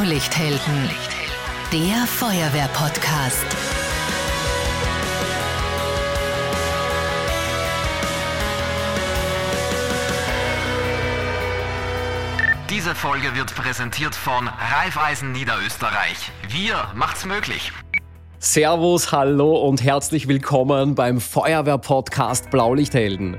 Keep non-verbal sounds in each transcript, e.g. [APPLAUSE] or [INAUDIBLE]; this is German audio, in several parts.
Blaulichthelden, der Feuerwehr-Podcast. Diese Folge wird präsentiert von Raiffeisen Niederösterreich. Wir macht's möglich. Servus, hallo und herzlich willkommen beim Feuerwehr-Podcast Blaulichthelden.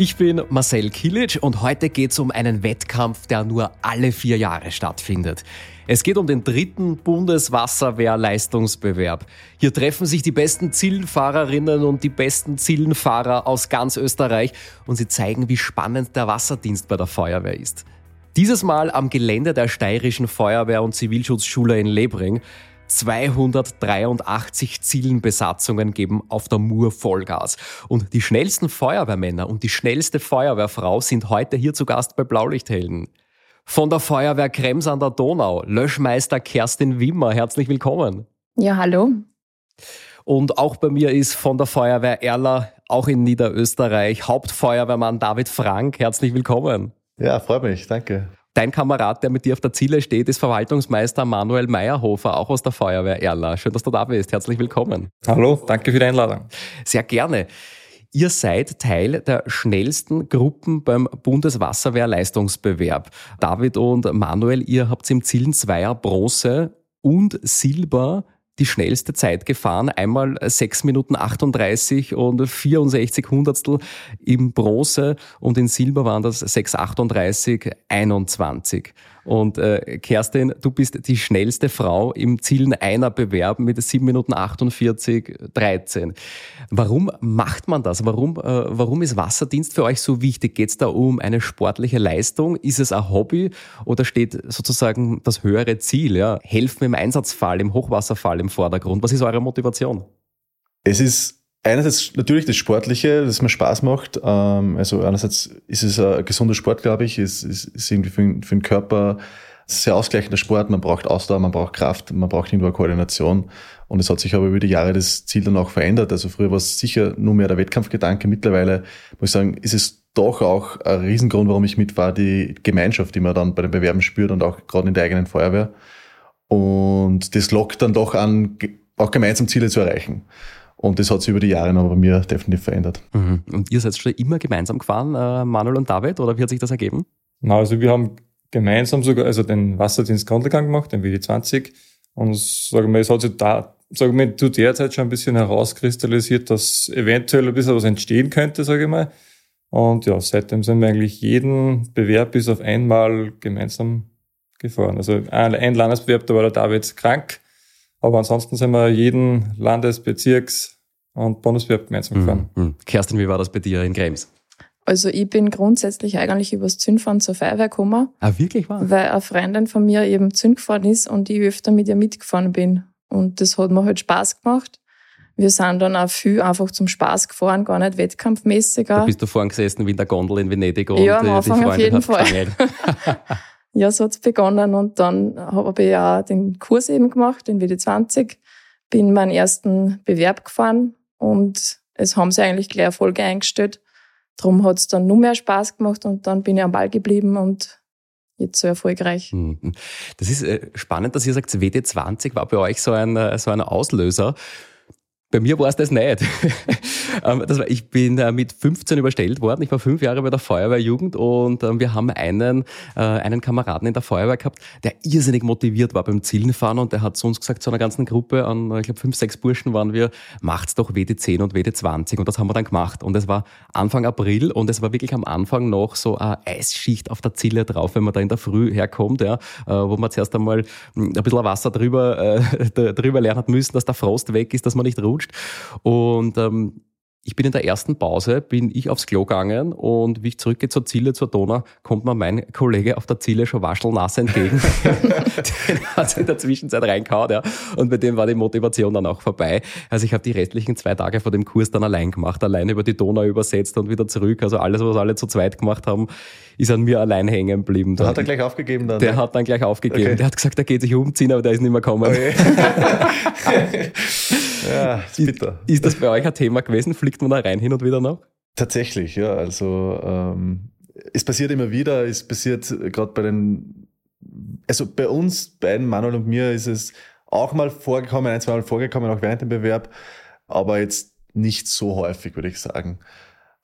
Ich bin Marcel Kilic und heute geht es um einen Wettkampf, der nur alle vier Jahre stattfindet. Es geht um den dritten Bundeswasserwehrleistungsbewerb. Hier treffen sich die besten Zielenfahrerinnen und die besten Zielenfahrer aus ganz Österreich und sie zeigen, wie spannend der Wasserdienst bei der Feuerwehr ist. Dieses Mal am Gelände der Steirischen Feuerwehr- und Zivilschutzschule in Lebring. 283 Zielenbesatzungen geben auf der Mur Vollgas. Und die schnellsten Feuerwehrmänner und die schnellste Feuerwehrfrau sind heute hier zu Gast bei Blaulichthelden. Von der Feuerwehr Krems an der Donau, Löschmeister Kerstin Wimmer, herzlich willkommen. Ja, hallo. Und auch bei mir ist von der Feuerwehr Erla, auch in Niederösterreich, Hauptfeuerwehrmann David Frank, herzlich willkommen. Ja, freut mich, danke. Dein Kamerad, der mit dir auf der Ziele steht, ist Verwaltungsmeister Manuel Meyerhofer, auch aus der Feuerwehr Erla. Schön, dass du da bist. Herzlich willkommen. Hallo, danke für die Einladung. Sehr gerne. Ihr seid Teil der schnellsten Gruppen beim Bundeswasserwehrleistungsbewerb. David und Manuel, ihr habt im Zielen Zweier Bronze und Silber die schnellste Zeit gefahren. Einmal 6 Minuten 38 und 64 Hundertstel im Bronze und in Silber waren das 6,38, 21. Und äh, Kerstin, du bist die schnellste Frau im Zielen einer Bewerb mit 7 Minuten 48, 13. Warum macht man das? Warum, äh, warum ist Wasserdienst für euch so wichtig? Geht es da um eine sportliche Leistung? Ist es ein Hobby oder steht sozusagen das höhere Ziel? Ja? Helfen im Einsatzfall, im Hochwasserfall im Vordergrund. Was ist eure Motivation? Es ist einerseits natürlich das Sportliche, das mir Spaß macht. Ähm, also einerseits ist es ein gesunder Sport, glaube ich. Es ist irgendwie für, für den Körper sehr ausgleichender Sport. Man braucht Ausdauer, man braucht Kraft, man braucht irgendwo Koordination. Und es hat sich aber über die Jahre das Ziel dann auch verändert. Also früher war es sicher nur mehr der Wettkampfgedanke. Mittlerweile muss ich sagen, ist es doch auch ein Riesengrund, warum ich mitfahre, die Gemeinschaft, die man dann bei den Bewerben spürt und auch gerade in der eigenen Feuerwehr. Und das lockt dann doch an, auch gemeinsam Ziele zu erreichen. Und das hat sich über die Jahre noch bei mir definitiv verändert. Mhm. Und ihr seid schon immer gemeinsam gefahren, äh, Manuel und David, oder wie hat sich das ergeben? Na, also wir haben gemeinsam sogar also den Wasserdienst Grundlegang gemacht, den WD20. Und sagen wir, es hat sich da, sagen wir, zu der Zeit schon ein bisschen herauskristallisiert, dass eventuell ein bisschen was entstehen könnte, sage ich mal. Und ja, seitdem sind wir eigentlich jeden Bewerb bis auf einmal gemeinsam gefahren. Also ein Landesbewerb, da war der David krank. Aber ansonsten sind wir jeden Landes-, Bezirks- und Bundeswehr gemeinsam gefahren. Mhm. Kerstin, wie war das bei dir in Krems? Also ich bin grundsätzlich eigentlich übers Zündfahren zur Feuerwehr gekommen. Ah, wirklich wahr? Weil eine Freundin von mir eben Zünd gefahren ist und ich öfter mit ihr mitgefahren bin. Und das hat mir halt Spaß gemacht. Wir sind dann auch viel einfach zum Spaß gefahren, gar nicht wettkampfmäßig. Da bist du vorn gesessen wie in der Gondel in Venedig und ja, am äh, Anfang die Freundin auf jeden hat Fall. [LAUGHS] ja, so hat's begonnen. Und dann habe ich auch den Kurs eben gemacht, den WD20. Bin meinen ersten Bewerb gefahren und es haben sie eigentlich gleich Erfolge eingestellt. Darum hat's dann nur mehr Spaß gemacht und dann bin ich am Ball geblieben und jetzt so erfolgreich. Mhm. Das ist äh, spannend, dass ihr sagt, WD20 war bei euch so ein, äh, so ein Auslöser. Bei mir war es das nicht. [LAUGHS] Ähm, das war, ich bin äh, mit 15 überstellt worden. Ich war fünf Jahre bei der Feuerwehrjugend und ähm, wir haben einen, äh, einen Kameraden in der Feuerwehr gehabt, der irrsinnig motiviert war beim Zielenfahren und der hat zu uns gesagt, zu einer ganzen Gruppe an, ich glaube, fünf, sechs Burschen waren wir, macht's doch WD10 und WD20 und das haben wir dann gemacht. Und es war Anfang April und es war wirklich am Anfang noch so eine Eisschicht auf der Ziele drauf, wenn man da in der Früh herkommt, ja, äh, wo man zuerst einmal ein bisschen Wasser drüber, [LAUGHS] drüber lernen hat müssen, dass der Frost weg ist, dass man nicht rutscht. Und ähm, ich bin in der ersten Pause, bin ich aufs Klo gegangen und wie ich zurückgehe zur Ziele, zur Donau, kommt mir mein Kollege auf der Ziele schon waschelnass entgegen. [LAUGHS] Den hat in der Zwischenzeit reingehauen, ja. Und bei dem war die Motivation dann auch vorbei. Also ich habe die restlichen zwei Tage vor dem Kurs dann allein gemacht, allein über die Donau übersetzt und wieder zurück. Also alles, was alle zu zweit gemacht haben, ist an mir allein hängen geblieben. Da hat er gleich aufgegeben dann? Der hat dann gleich aufgegeben. Okay. Der hat gesagt, er geht sich umziehen, aber der ist nicht mehr gekommen. Okay. [LAUGHS] [LAUGHS] ja, ist bitter. Ist, ist das bei euch ein Thema gewesen? Fliegt man da rein hin und wieder noch? Tatsächlich, ja. Also ähm, es passiert immer wieder. Es passiert gerade bei den also bei uns beiden, Manuel und mir, ist es auch mal vorgekommen, ein, zwei Mal vorgekommen, auch während dem Bewerb, aber jetzt nicht so häufig, würde ich sagen.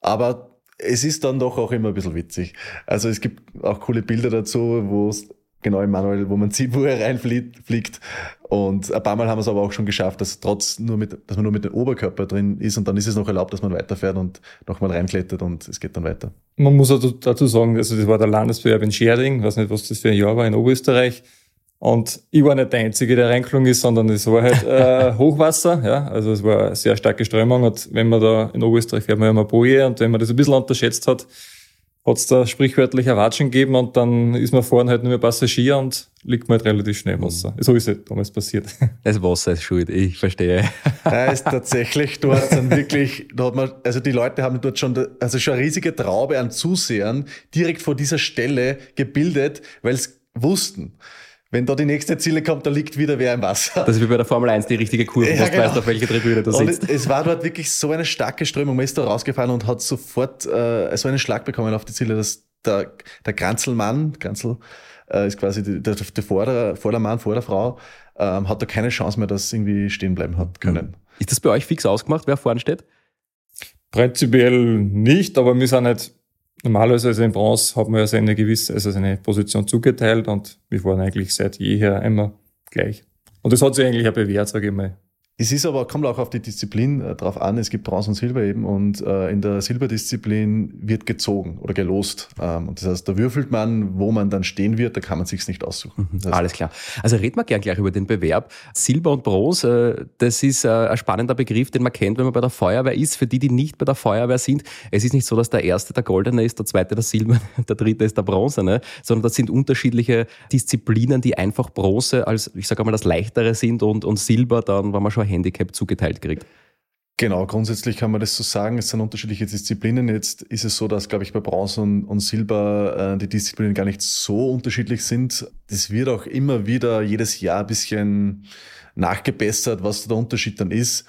Aber es ist dann doch auch immer ein bisschen witzig. Also es gibt auch coole Bilder dazu, wo es genau im Manuel, wo man sieht, wo er reinfliegt. Und ein paar Mal haben wir es aber auch schon geschafft, dass trotz nur mit, dass man nur mit dem Oberkörper drin ist und dann ist es noch erlaubt, dass man weiterfährt und nochmal reinklettert und es geht dann weiter. Man muss also dazu sagen, also das war der Landesbewerb in Scherding, weiß nicht, was das für ein Jahr war in Oberösterreich. Und ich war nicht der Einzige, der reingelungen ist, sondern es war halt äh, [LAUGHS] Hochwasser. Ja, also es war eine sehr starke Strömung. Und wenn man da in Oberösterreich fährt man ja immer Boje und wenn man das ein bisschen unterschätzt hat, hat es da sprichwörtlich ein Watschen gegeben und dann ist man vorne halt nur mehr Passagier und liegt man halt relativ schnell im Wasser. Mhm. So ist es damals passiert. [LAUGHS] Das Wasser ist schuld, ich verstehe. [LAUGHS] Ja, ist tatsächlich dort dann wirklich, da hat man, also die Leute haben dort schon, also schon eine riesige Traube an Zusehern direkt vor dieser Stelle gebildet, weil es wussten wenn da die nächste Ziele kommt, da liegt wieder wer im Wasser. Das ist wie bei der Formel 1 die richtige Kurve, ja, genau. weißt, auf welche Tribüne du sitzt. Und es war dort wirklich so eine starke Strömung. Man ist da rausgefallen und hat sofort äh, so einen Schlag bekommen auf die Ziele, dass der, der Granzelmann, Granzel äh, ist quasi der, der, der Vorder, Vordermann, vor der Frau, ähm, hat da keine Chance mehr, dass irgendwie stehen bleiben hat können. Ist das bei euch fix ausgemacht, wer vorne steht? Prinzipiell nicht, aber wir sind halt Normalerweise also in Bronze hat man ja seine gewisse, also seine Position zugeteilt und wir waren eigentlich seit jeher immer gleich. Und das hat sich eigentlich auch bewährt, sage ich mal. Es ist aber, kommt auch auf die Disziplin äh, drauf an. Es gibt Bronze und Silber eben und äh, in der Silberdisziplin wird gezogen oder gelost. Ähm, und das heißt, da würfelt man, wo man dann stehen wird, da kann man sich's nicht aussuchen. Mhm, Alles klar. Also reden wir gern gleich über den Bewerb. Silber und Bronze, äh, das ist äh, ein spannender Begriff, den man kennt, wenn man bei der Feuerwehr ist. Für die, die nicht bei der Feuerwehr sind, es ist nicht so, dass der erste der Goldene ist, der zweite der Silber, [LAUGHS] der dritte ist der Bronzene, sondern das sind unterschiedliche Disziplinen, die einfach Bronze als, ich sage mal, das Leichtere sind und, und Silber dann, wenn man schon ein Handicap zugeteilt kriegt. Genau, grundsätzlich kann man das so sagen. Es sind unterschiedliche Disziplinen. Jetzt ist es so, dass, glaube ich, bei Bronze und, und Silber äh, die Disziplinen gar nicht so unterschiedlich sind. Das wird auch immer wieder jedes Jahr ein bisschen nachgebessert, was der Unterschied dann ist.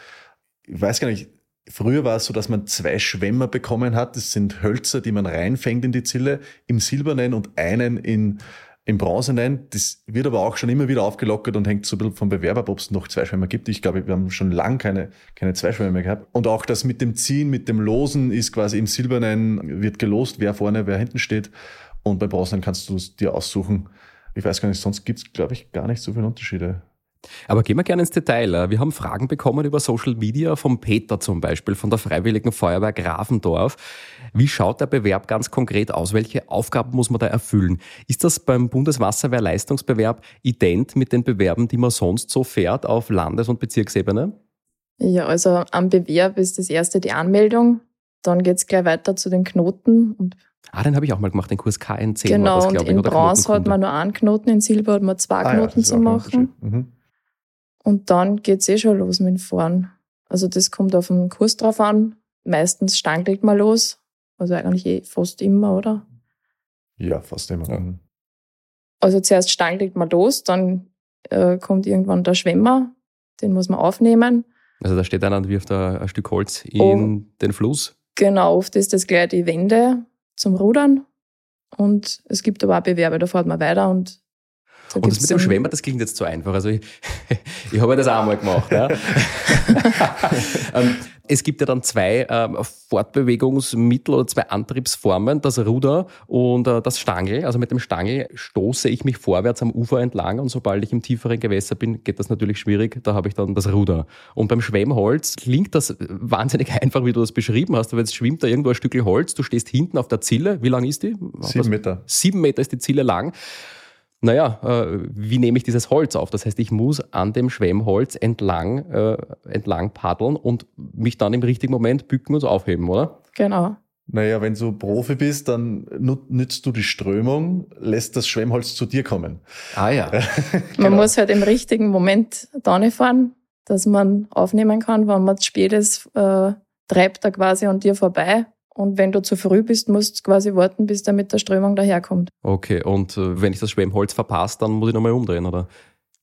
Ich weiß gar nicht, früher war es so, dass man zwei Schwämmer bekommen hat. Das sind Hölzer, die man reinfängt in die Zille, im Silbernen und einen in im Bronzenen. Das wird aber auch schon immer wieder aufgelockert und hängt so ein bisschen vom Bewerber ob es noch zwei Schwämme gibt. Ich glaube, wir haben schon lang keine, keine zwei Schwämme mehr gehabt. Und auch das mit dem Ziehen, mit dem Losen ist quasi im Silbernen, wird gelost, wer vorne, wer hinten steht. Und beim Bronzenen kannst du es dir aussuchen. Ich weiß gar nicht, sonst gibt es, glaube ich, gar nicht so viele Unterschiede. Aber gehen wir gerne ins Detail. Wir haben Fragen bekommen über Social Media vom Peter zum Beispiel, von der Freiwilligen Feuerwehr Grafendorf. Wie schaut der Bewerb ganz konkret aus? Welche Aufgaben muss man da erfüllen? Ist das beim Bundeswasserwehrleistungsbewerb ident mit den Bewerben, die man sonst so fährt auf Landes- und Bezirksebene? Ja, also am Bewerb ist das erste die Anmeldung. Dann geht es gleich weiter zu den Knoten. Und ah, den habe ich auch mal gemacht, den Kurs KN10. Genau, das, und in Bronze hat man nur einen Knoten, in Silber hat man zwei ah, Knoten ja, zu machen. Mhm. Und dann geht's eh schon los mit dem Fahren. Also das kommt auf den Kurs drauf an. Meistens stangelt man los. Also eigentlich eh fast immer, oder? Ja, fast immer. Ja. Also zuerst stangelt man los, dann äh, kommt irgendwann der Schwemmer, den muss man aufnehmen. Also da steht einer und wirft ein, ein Stück Holz in oh, den Fluss. Genau, oft ist das gleich die Wende zum Rudern. Und es gibt aber auch Bewerbe, da fährt man weiter und da und das mit dem Schwemmer, das klingt jetzt zu einfach. Also ich, [LAUGHS] ich habe das auch mal gemacht. Ja. [LAUGHS] Ähm, es gibt ja dann zwei ähm, Fortbewegungsmittel oder zwei Antriebsformen, das Ruder und äh, das Stangel. Also mit dem Stangel stoße ich mich vorwärts am Ufer entlang und sobald ich im tieferen Gewässer bin, geht das natürlich schwierig. Da habe ich dann das Ruder. Und beim Schwemmholz klingt das wahnsinnig einfach, wie du das beschrieben hast. Aber jetzt schwimmt da irgendwo ein Stück Holz, du stehst hinten auf der Zille. Wie lang ist die? Sieben Meter. Sieben Meter ist die Zille lang naja, äh, wie nehme ich dieses Holz auf? Das heißt, ich muss an dem Schwemmholz entlang, äh, entlang paddeln und mich dann im richtigen Moment bücken und aufheben, oder? Genau. Naja, wenn du Profi bist, dann nützt du die Strömung, lässt das Schwemmholz zu dir kommen. Ah ja. [LAUGHS] genau. Man muss halt im richtigen Moment da fahren, dass man aufnehmen kann, wenn man spät ist, äh, treibt er quasi an dir vorbei und wenn du zu früh bist, musst du quasi warten, bis der mit der Strömung daherkommt. Okay, und äh, wenn ich das Schwemmholz verpasse, dann muss ich nochmal umdrehen, oder?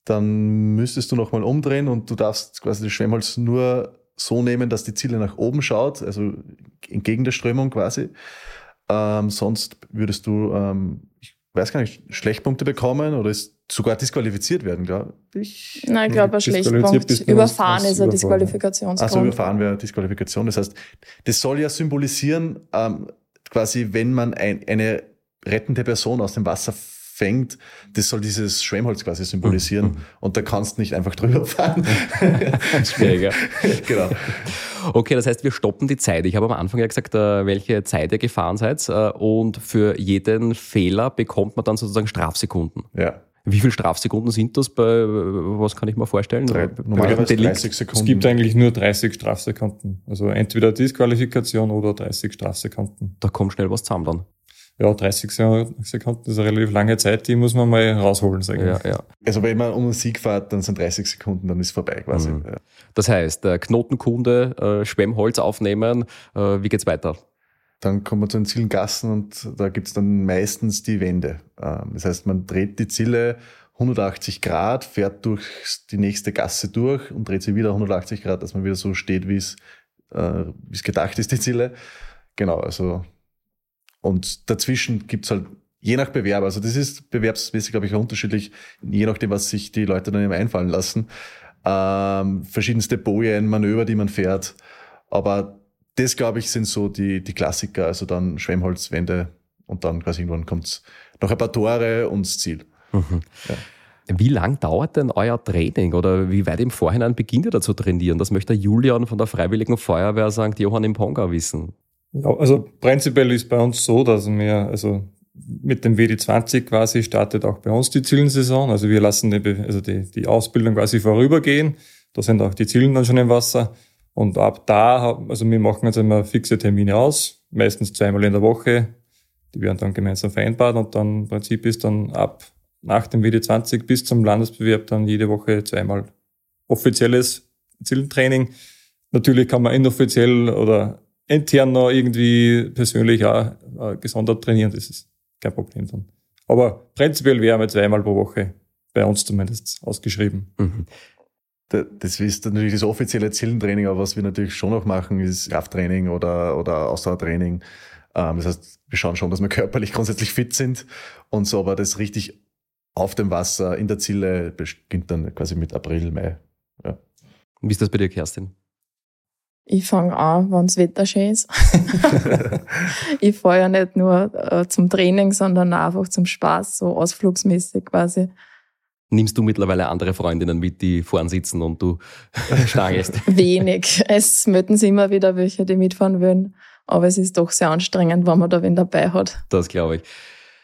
Dann müsstest du nochmal umdrehen und du darfst quasi das Schwemmholz nur so nehmen, dass die Ziele nach oben schaut, also entgegen der Strömung quasi. Ähm, sonst würdest du, ähm, weiß gar nicht, Schlechtpunkte bekommen oder ist sogar disqualifiziert werden, glaube ich. Nein, ich glaube, ein Schlechtpunkt. Überfahren ist ein. Disqualifikationsgrund. Also überfahren wäre Disqualifikation. Das heißt, das soll ja symbolisieren, ähm, quasi, wenn man ein, eine rettende Person aus dem Wasser fängt, das soll dieses Schwemmholz quasi symbolisieren. Und da kannst du nicht einfach drüber fahren. [LAUGHS] Schwieriger. [LAUGHS] genau. Okay, das heißt, wir stoppen die Zeit. Ich habe am Anfang ja gesagt, äh, welche Zeit ihr gefahren seid. äh, Und für jeden Fehler bekommt man dann sozusagen Strafsekunden. Ja. Wie viele Strafsekunden sind das bei, was kann ich mir vorstellen? Drei, normalerweise welchem Delikt? 30 Sekunden. Es gibt eigentlich nur 30 Strafsekunden. Also entweder Disqualifikation oder 30 Strafsekunden. Da kommt schnell was zusammen dann. Ja, 30 Sekunden ist eine relativ lange Zeit, die muss man mal rausholen, sage Ja, ich. ja. Also wenn man um den Sieg fährt, dann sind 30 Sekunden, dann ist vorbei quasi. Mhm. Ja. Das heißt, äh, Knotenkunde, äh, Schwemmholz aufnehmen, äh, wie geht's weiter? Dann kommt man zu den Zielengassen und da gibt's dann meistens die Wände. Ähm, Das heißt, man dreht die Zille 180 Grad, fährt durch die nächste Gasse durch und dreht sie wieder 180 Grad, dass man wieder so steht, wie es, äh, wie es gedacht ist, die Zille. Genau, also und dazwischen gibt's halt je nach Bewerber, also das ist bewerbsmäßig, glaube ich, unterschiedlich, je nachdem, was sich die Leute dann eben einfallen lassen. Ähm, verschiedenste Bojen, Manöver, die man fährt. Aber das, glaube ich, sind so die, die Klassiker, also dann Schwemmholzwände und dann quasi irgendwann kommt's noch ein paar Tore und das Ziel. Wie lang dauert denn euer Training oder wie weit im Vorhinein beginnt ihr da zu trainieren? Das möchte Julian von der Freiwilligen Feuerwehr St. Johann im Ponga wissen. Ja, also prinzipiell ist bei uns so, dass wir, also mit dem WD20 quasi startet auch bei uns die Zielensaison. Also wir lassen die, also die, die Ausbildung quasi vorübergehen. Da sind auch die Zielen dann schon im Wasser. Und ab da, also wir machen jetzt immer fixe Termine aus, meistens zweimal in der Woche. Die werden dann gemeinsam vereinbart und dann im Prinzip ist dann ab nach dem WD20 bis zum Landesbewerb dann jede Woche zweimal offizielles Zielentraining. Natürlich kann man inoffiziell oder intern noch irgendwie persönlich auch äh, gesondert trainieren, das ist kein Problem dann. Aber prinzipiell wären wir zweimal pro Woche, bei uns zumindest, ausgeschrieben. Mhm. Da- Das ist natürlich das offizielle Zielentraining, aber was wir natürlich schon noch machen, ist Krafttraining oder, oder Ausdauertraining. Ähm, Das heißt, wir schauen schon, dass wir [LAUGHS] körperlich grundsätzlich fit sind und so, aber das richtig auf dem Wasser in der Ziele beginnt dann quasi mit April, Mai. Wie ist das bei dir, Kerstin? Ich fange an, wenn's Wetter schön ist. [LAUGHS] ich fahre ja nicht nur äh, zum Training, sondern auch einfach zum Spaß, so ausflugsmäßig quasi. Nimmst du mittlerweile andere Freundinnen mit, die vorn sitzen und du stangelst? [LAUGHS] Wenig. Es möten sich immer wieder welche, die mitfahren wollen. Aber es ist doch sehr anstrengend, wenn man da wen dabei hat. Das glaube ich.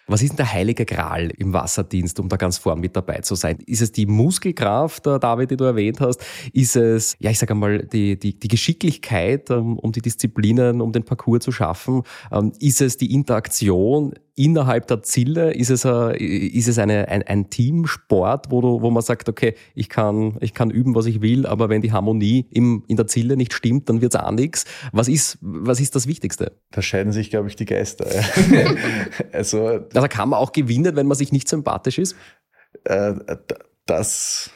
Was ist denn der heilige Gral im Wasserdienst, um da ganz vorn mit dabei zu sein? Ist es die Muskelkraft, äh, David, die du erwähnt hast? Ist es, ja, ich sage einmal, die, die, die Geschicklichkeit, ähm, um die Disziplinen, um den Parcours zu schaffen? Ähm, Ist es die Interaktion innerhalb der Ziele? Ist es, äh, ist es eine, ein, ein Teamsport, wo, du, wo man sagt, okay, ich kann, ich kann üben, was ich will, aber wenn die Harmonie im, in der Ziele nicht stimmt, dann wird's auch nichts. Was ist, was ist das Wichtigste? Da scheiden sich, glaube ich, die Geister. ja. [LAUGHS] also Also kann man auch gewinnen, wenn man sich nicht sympathisch ist? äh, das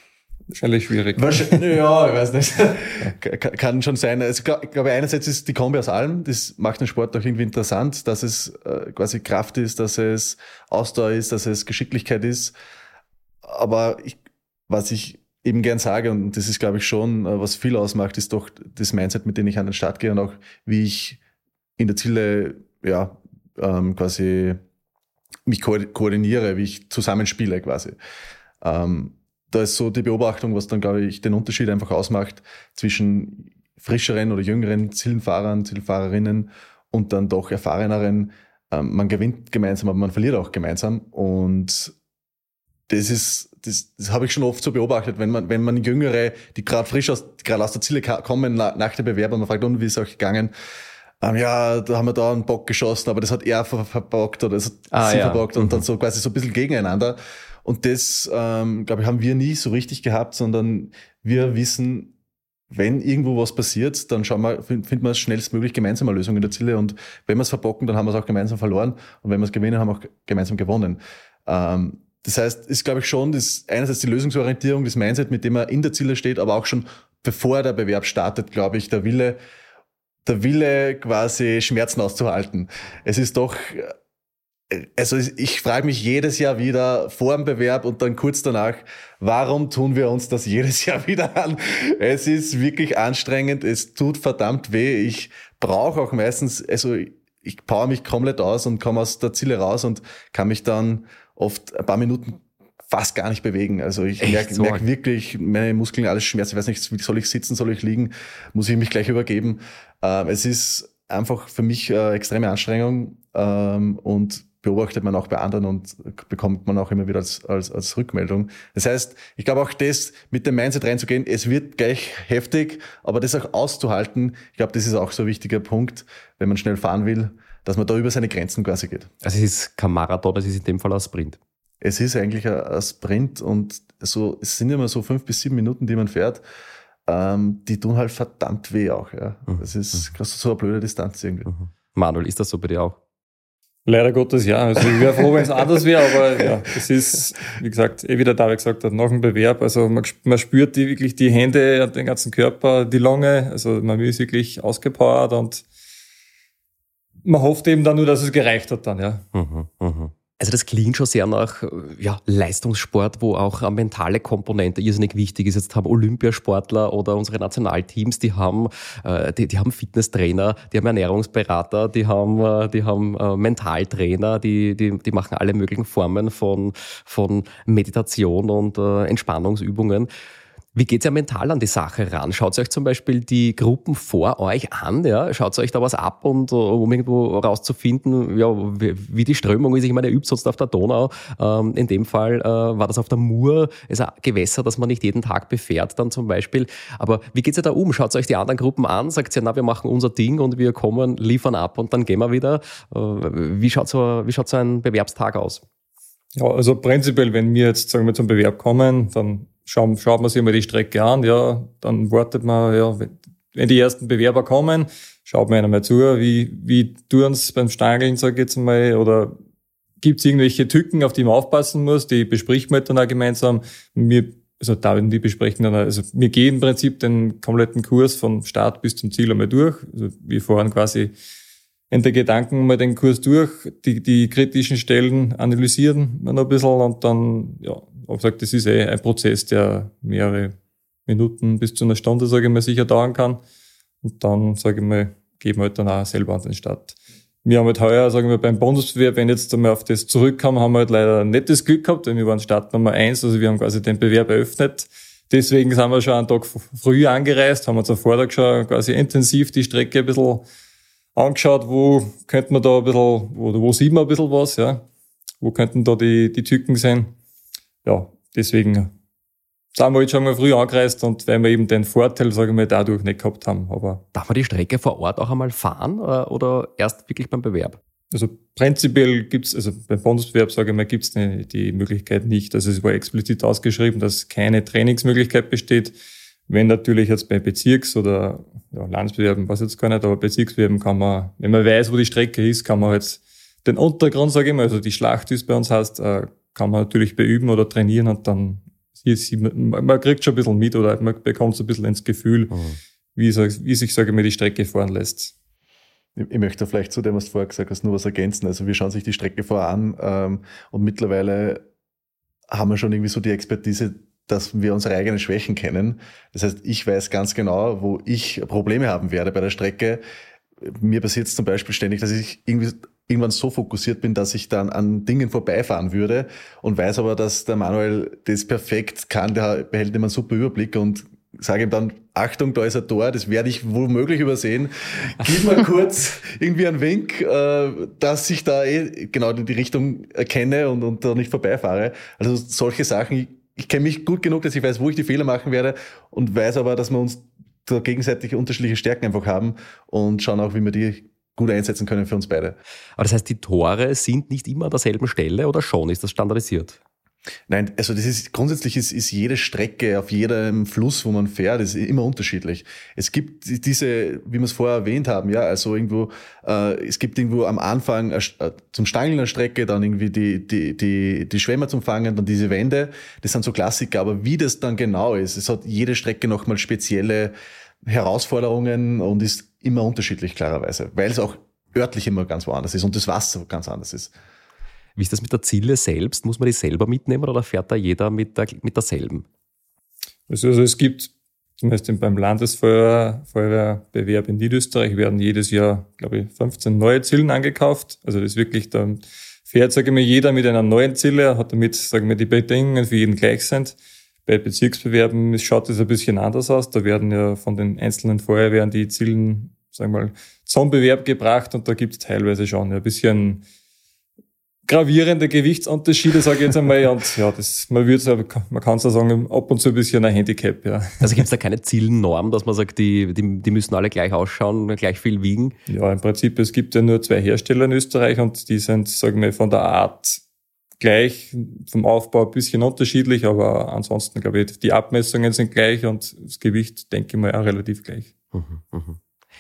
Wahrscheinlich schwierig. Wahrscheinlich, [LAUGHS] ja, ich weiß nicht. Kann- Kann schon sein. Also, ich glaube, einerseits ist die Kombi aus allem, das macht den Sport auch irgendwie interessant, dass es äh, quasi Kraft ist, dass es Ausdauer ist, dass es Geschicklichkeit ist. Aber ich, was ich eben gern sage, und das ist, glaube ich, schon, äh, was viel ausmacht, ist doch das Mindset, mit dem ich an den Start gehe und auch wie ich in der Ziele, ja, ähm, quasi mich ko koordiniere, wie ich zusammenspiele quasi. Ähm, da ist so die Beobachtung, was dann, glaube ich, den Unterschied einfach ausmacht zwischen frischeren oder jüngeren Zielfahrern, Zielfahrerinnen und dann doch erfahreneren. Ähm, man gewinnt gemeinsam, aber man verliert auch gemeinsam. Und das ist, das, das habe ich schon oft so beobachtet, wenn man, wenn man Jüngere, die gerade frisch aus, gerade aus der Ziele kommen, na, nach der Bewerbung, man fragt, und wie ist es euch gegangen? Ähm, ja, da haben wir da einen Bock geschossen, aber das hat er ver verbockt oder das hat Ah, sie ja. verbockt und Mhm. dann so quasi so ein bisschen gegeneinander. Und das, ähm, glaube ich, haben wir nie so richtig gehabt, sondern wir wissen, wenn irgendwo was passiert, dann schauen wir, find- finden wir schnellstmöglich gemeinsam eine Lösung in der Ziele. Und wenn wir es verbocken, dann haben wir es auch gemeinsam verloren. Und wenn wir es gewinnen, haben wir auch gemeinsam gewonnen. Ähm, das heißt, ist, glaube ich, schon das, einerseits die Lösungsorientierung, das Mindset, mit dem man in der Ziele steht, aber auch schon bevor der Bewerb startet, glaube ich, der Wille, der Wille quasi Schmerzen auszuhalten. Es ist doch, also ich frage mich jedes Jahr wieder vor dem Bewerb und dann kurz danach, warum tun wir uns das jedes Jahr [LAUGHS] wieder an? Es ist wirklich anstrengend, es tut verdammt weh. Ich brauche auch meistens, also ich power mich komplett aus und komme aus der Ziele raus und kann mich dann oft ein paar Minuten fast gar nicht bewegen. Also ich merke merk wirklich, meine Muskeln alles schmerzen. Ich weiß nicht, soll ich sitzen, soll ich liegen? Muss ich mich gleich übergeben? Ähm, es ist einfach für mich äh, extreme Anstrengung ähm, und beobachtet man auch bei anderen und bekommt man auch immer wieder als, als, als Rückmeldung. Das heißt, ich glaube auch das mit dem Mindset reinzugehen, es wird gleich heftig, aber das auch auszuhalten, ich glaube, das ist auch so ein wichtiger Punkt, wenn man schnell fahren will, dass man da über seine Grenzen quasi geht. Also es ist kein Marathon, es ist in dem Fall ein Sprint. Es ist eigentlich ein, ein Sprint und so, es sind immer so fünf bis sieben Minuten, die man fährt. Ähm, die tun halt verdammt weh auch. Ja. Mhm. Das ist mhm. so eine blöde Distanz irgendwie. Mhm. Manuel, ist das so bei dir auch? Leider Gottes ja. Also ich wäre froh, wenn es anders wäre, aber [LAUGHS] ja, es ist, wie gesagt, eh wie der David gesagt hat, nach dem Bewerb. Also man, man spürt die, wirklich die Hände, den ganzen Körper, die Lunge. Also man ist wirklich ausgepowert und man hofft eben dann nur, dass es gereicht hat dann, ja. Mhm, mh. Also das klingt schon sehr nach ja, Leistungssport, wo auch eine mentale Komponente irrsinnig wichtig ist. Jetzt haben Olympiasportler oder unsere Nationalteams, die haben, äh, die, die haben Fitnesstrainer, die haben Ernährungsberater, die haben, äh, die haben äh, Mentaltrainer, die, die, die machen alle möglichen Formen von, von Meditation und äh, Entspannungsübungen. Wie geht's ja mental an die Sache ran? Schaut euch zum Beispiel die Gruppen vor euch an, ja? Schaut euch da was ab und uh, um irgendwo rauszufinden, ja, wie, die Strömung ist. Ich meine, ihr übt sonst auf der Donau. Ähm, in dem Fall äh, war das auf der Mur, ist ein Gewässer, das man nicht jeden Tag befährt dann zum Beispiel. Aber wie geht's ja da um? Schaut euch die anderen Gruppen an, sagt ihr, na, wir machen unser Ding und wir kommen, liefern ab und dann gehen wir wieder. Äh, wie schaut so, wie schaut so ein Bewerbstag aus? Ja, also prinzipiell, wenn wir jetzt, sagen wir, zum Bewerb kommen, dann schauen, schaut man sich mal die Strecke an, ja, dann wartet man, ja, wenn die ersten Bewerber kommen, schaut man einmal zu, wie, wie tun es beim Stangeln, sage ich jetzt mal, oder gibt es irgendwelche Tücken, auf die man aufpassen muss, die bespricht man dann auch gemeinsam. Wir, also da die besprechen dann, also wir gehen im Prinzip den kompletten Kurs von Start bis zum Ziel einmal durch. Also wir fahren quasi in der Gedanken mal den Kurs durch, die, die kritischen Stellen analysieren wir noch ein bisschen und dann, ja, habe gesagt, das ist eh ein Prozess, der mehrere Minuten bis zu einer Stunde, sage ich mal, sicher dauern kann. Und dann, sage ich mal, geben wir halt dann auch selber an den Start. Wir haben halt heuer, sagen wir, beim Bundesbewerb, wenn jetzt einmal auf das zurückkam, haben wir halt leider nicht das Glück gehabt, denn wir waren Start Nummer eins, also wir haben quasi den Bewerb eröffnet. Deswegen sind wir schon einen Tag früh angereist, haben uns am Vortag schon quasi intensiv die Strecke ein bisschen angeschaut, wo könnte man da ein bisschen, wo, wo sieht man ein bisschen was, ja. Wo könnten da die, die Tücken sein ja, deswegen sind wir jetzt schon mal früh angereist und weil wir eben den Vorteil, sage ich mal, dadurch nicht gehabt haben. Aber Darf man die Strecke vor Ort auch einmal fahren äh, oder erst wirklich beim Bewerb? Also prinzipiell gibt's also beim Bundesbewerb, sage ich mal, gibt's die, die Möglichkeit nicht. Also es war explizit ausgeschrieben, dass keine Trainingsmöglichkeit besteht. Wenn natürlich jetzt bei Bezirks- oder ja, Landesbewerben, was jetzt gar nicht, aber Bezirksbewerben kann man, wenn man weiß, wo die Strecke ist, kann man jetzt den Untergrund, sage ich mal, also die Schlacht, es bei uns heißt, äh, kann man natürlich beüben oder trainieren und dann ist, man kriegt schon ein bisschen mit oder man bekommt so ein bisschen ins Gefühl, mhm. wie, wie sich, sage ich mal, die Strecke fahren lässt. Ich möchte vielleicht zu dem, was du vorher gesagt hast, nur was ergänzen. Also wir schauen sich die Strecke vorher an ähm, und mittlerweile haben wir schon irgendwie so die Expertise, dass wir unsere eigenen Schwächen kennen. Das heißt, ich weiß ganz genau, wo ich Probleme haben werde bei der Strecke. Mir passiert es zum Beispiel ständig, dass ich irgendwie irgendwann so fokussiert bin, dass ich dann an Dingen vorbeifahren würde und weiß aber, dass der Manuel das perfekt kann, der behält immer einen super Überblick und sage ihm dann, Achtung, da ist ein Tor, das werde ich womöglich übersehen. Gib mal [LAUGHS] kurz irgendwie einen Wink, äh, dass ich da eh genau die Richtung erkenne und, und da nicht vorbeifahre. Also solche Sachen, ich, ich kenne mich gut genug, dass ich weiß, wo ich die Fehler machen werde und weiß aber, dass wir uns da gegenseitig unterschiedliche Stärken einfach haben und schauen auch, wie wir die gut einsetzen können für uns beide. Aber das heißt, die Tore sind nicht immer an derselben Stelle oder schon? Ist das standardisiert? Nein, also das ist grundsätzlich ist, ist jede Strecke auf jedem Fluss, wo man fährt, ist immer unterschiedlich. Es gibt diese, wie wir es vorher erwähnt haben, ja, also irgendwo, äh, es gibt irgendwo am Anfang äh, zum Stangeln eine Strecke, dann irgendwie die die die die Schwämme zum Fangen, dann diese Wände. Das sind so Klassiker, aber wie das dann genau ist, es hat jede Strecke nochmal spezielle Herausforderungen und ist immer unterschiedlich, klarerweise, weil es auch örtlich immer ganz woanders ist und das Wasser ganz anders ist. Wie ist das mit der Ziele selbst? Muss man die selber mitnehmen oder fährt da jeder mit, der, mit derselben? Also, also es gibt zumindest beim Landesfeuerwehrbewerb in Niederösterreich werden jedes Jahr, glaube ich, 15 neue Zielen angekauft. Also das ist wirklich, dann fährt, sage ich mal, jeder mit einer neuen Ziele, hat damit, sagen wir, die Bedingungen für jeden gleich sind. Bei Bezirksbewerben schaut es ein bisschen anders aus. Da werden ja von den einzelnen Feuerwehren die Zielen, sagen wir mal, zum Bewerb gebracht und da gibt es teilweise schon ein bisschen gravierende Gewichtsunterschiede, sage ich jetzt einmal. [LAUGHS] Und ja, das, man würde man kann so sagen, ab und zu ein bisschen ein Handicap, ja. Also gibt es da keine Zielnorm, dass man sagt, die, die, die müssen alle gleich ausschauen, gleich viel wiegen? Ja, im Prinzip, es gibt ja nur zwei Hersteller in Österreich und die sind, sagen wir, von der Art gleich, vom Aufbau ein bisschen unterschiedlich, aber ansonsten glaube ich, die Abmessungen sind gleich und das Gewicht, denke ich mal, auch relativ gleich. Mhm, mhm.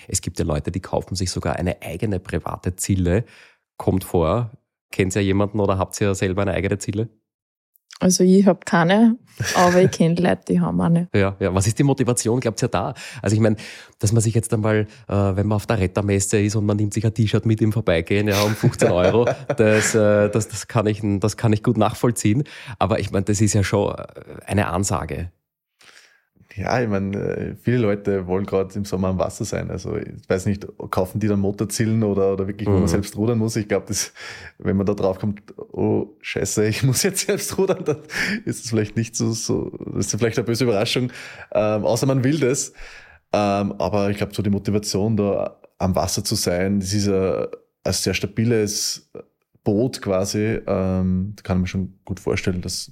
Es gibt ja Leute, die kaufen sich sogar eine eigene private Zille. Kommt vor, Kennt ihr jemanden oder habt ihr selber eine eigene Ziele? Also ich habe keine, aber ich kenne Leute, die haben eine. Ja, ja. Was ist die Motivation, glaubt ihr da? Also ich meine, dass man sich jetzt einmal, äh, wenn man auf der Rettermesse ist und man nimmt sich ein T-Shirt mit im Vorbeigehen, ja, um 15 [LAUGHS] Euro, das, äh, das, das, kann ich, das kann ich gut nachvollziehen. Aber ich meine, das ist ja schon eine Ansage. Ja, ich meine, äh, viele Leute wollen gerade im Sommer am Wasser sein. Also ich weiß nicht, kaufen die dann Motorzillen oder, oder wirklich, wo mhm. man selbst rudern muss. Ich glaube, wenn man da drauf kommt, oh scheiße, ich muss jetzt [LAUGHS] selbst rudern, dann ist es vielleicht nicht so, so das ist vielleicht eine böse Überraschung. Ähm, außer man will das. Ähm, aber ich glaube, so die Motivation, da am Wasser zu sein, das ist ein, ein sehr stabiles Boot quasi. Ähm, kann man schon gut vorstellen, dass